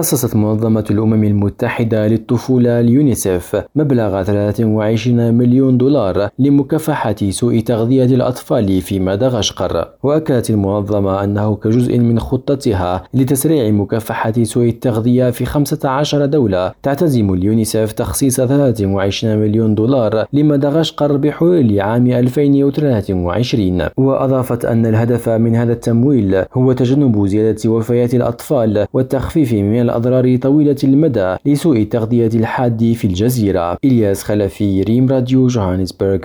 خصصت منظمة الأمم المتحدة للطفولة اليونيسف مبلغ 23 مليون دولار لمكافحة سوء تغذية الأطفال في مدغشقر. وأكدت المنظمة أنه كجزء من خطتها لتسريع مكافحة سوء التغذية في 15 دولة تعتزم اليونيسف تخصيص 23 مليون دولار لمدغشقر بحلول عام 2023 وأضافت أن الهدف من هذا التمويل هو تجنب زيادة وفيات الأطفال والتخفيف من الأضرار طويلة المدى لسوء التغذية الحاد في الجزيرة. إلياس خلفي ريم راديو جوهانسبرغ.